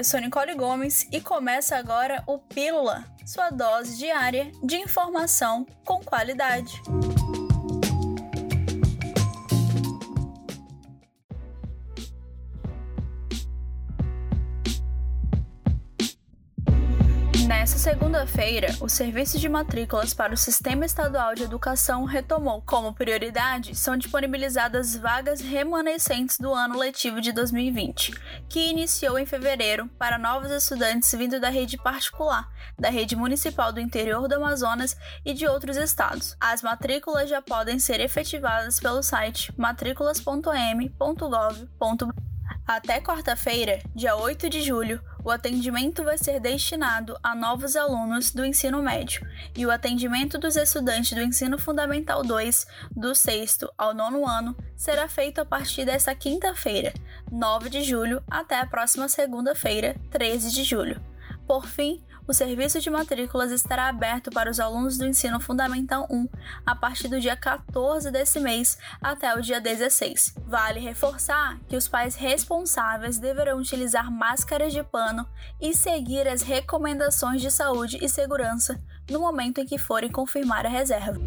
eu sou Nicole Gomes e começa agora o Pílula, sua dose diária de informação com qualidade. Nessa segunda-feira, o serviço de matrículas para o Sistema Estadual de Educação retomou. Como prioridade, são disponibilizadas vagas remanescentes do ano letivo de 2020, que iniciou em fevereiro para novos estudantes vindo da rede particular, da rede municipal do interior do Amazonas e de outros estados. As matrículas já podem ser efetivadas pelo site matrículas.m.gov.br. Até quarta-feira, dia 8 de julho, o atendimento vai ser destinado a novos alunos do ensino médio e o atendimento dos estudantes do ensino fundamental 2, do sexto ao nono ano, será feito a partir desta quinta-feira, 9 de julho, até a próxima segunda-feira, 13 de julho. Por fim, o serviço de matrículas estará aberto para os alunos do ensino fundamental 1 a partir do dia 14 desse mês até o dia 16. Vale reforçar que os pais responsáveis deverão utilizar máscaras de pano e seguir as recomendações de saúde e segurança no momento em que forem confirmar a reserva.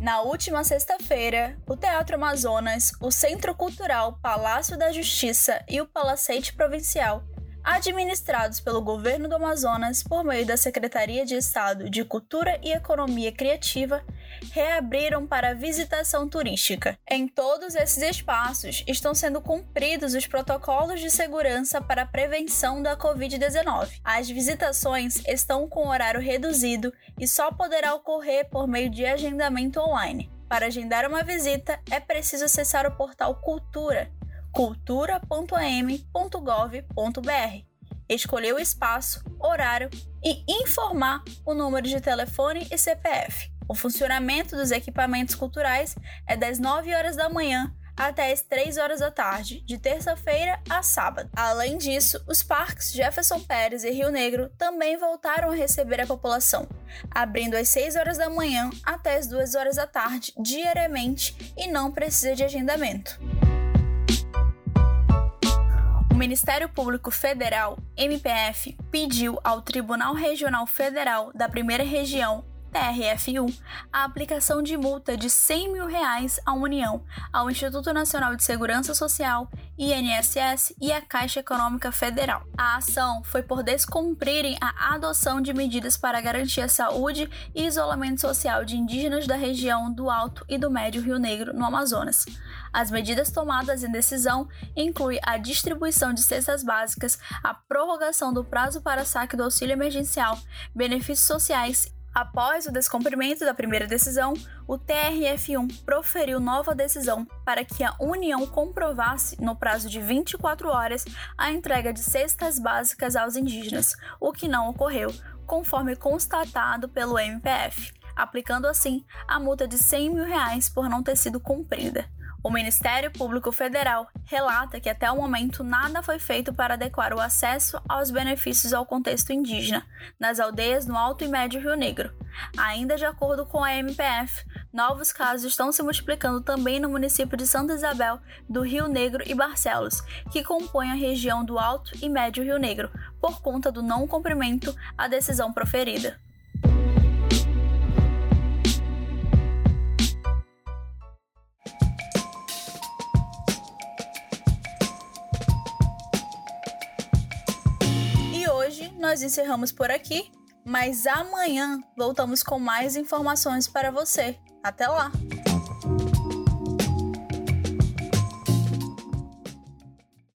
Na última sexta-feira, o Teatro Amazonas, o Centro Cultural Palácio da Justiça e o Palacete Provincial administrados pelo governo do Amazonas por meio da Secretaria de Estado de Cultura e Economia Criativa, reabriram para visitação turística. Em todos esses espaços estão sendo cumpridos os protocolos de segurança para a prevenção da Covid-19. As visitações estão com horário reduzido e só poderá ocorrer por meio de agendamento online. Para agendar uma visita, é preciso acessar o portal Cultura cultura.am.gov.br, escolher o espaço, horário e informar o número de telefone e CPF. O funcionamento dos equipamentos culturais é das 9 horas da manhã até as 3 horas da tarde, de terça-feira a sábado. Além disso, os parques Jefferson Pérez e Rio Negro também voltaram a receber a população, abrindo às 6 horas da manhã até as 2 horas da tarde, diariamente, e não precisa de agendamento. Ministério Público Federal, MPF, pediu ao Tribunal Regional Federal da Primeira Região TRF1, a aplicação de multa de 100 mil reais à União, ao Instituto Nacional de Segurança Social, INSS e à Caixa Econômica Federal. A ação foi por descumprirem a adoção de medidas para garantir a saúde e isolamento social de indígenas da região do Alto e do Médio Rio Negro, no Amazonas. As medidas tomadas em decisão incluem a distribuição de cestas básicas, a prorrogação do prazo para saque do auxílio emergencial, benefícios sociais Após o descumprimento da primeira decisão, o TRF1 proferiu nova decisão para que a União comprovasse, no prazo de 24 horas, a entrega de cestas básicas aos indígenas, o que não ocorreu, conforme constatado pelo MPF, aplicando assim a multa de 100 mil reais por não ter sido cumprida. O Ministério Público Federal relata que até o momento nada foi feito para adequar o acesso aos benefícios ao contexto indígena nas aldeias no Alto e Médio Rio Negro. Ainda de acordo com a MPF, novos casos estão se multiplicando também no município de Santa Isabel, do Rio Negro e Barcelos, que compõem a região do Alto e Médio Rio Negro, por conta do não cumprimento à decisão proferida. Nós encerramos por aqui, mas amanhã voltamos com mais informações para você. Até lá!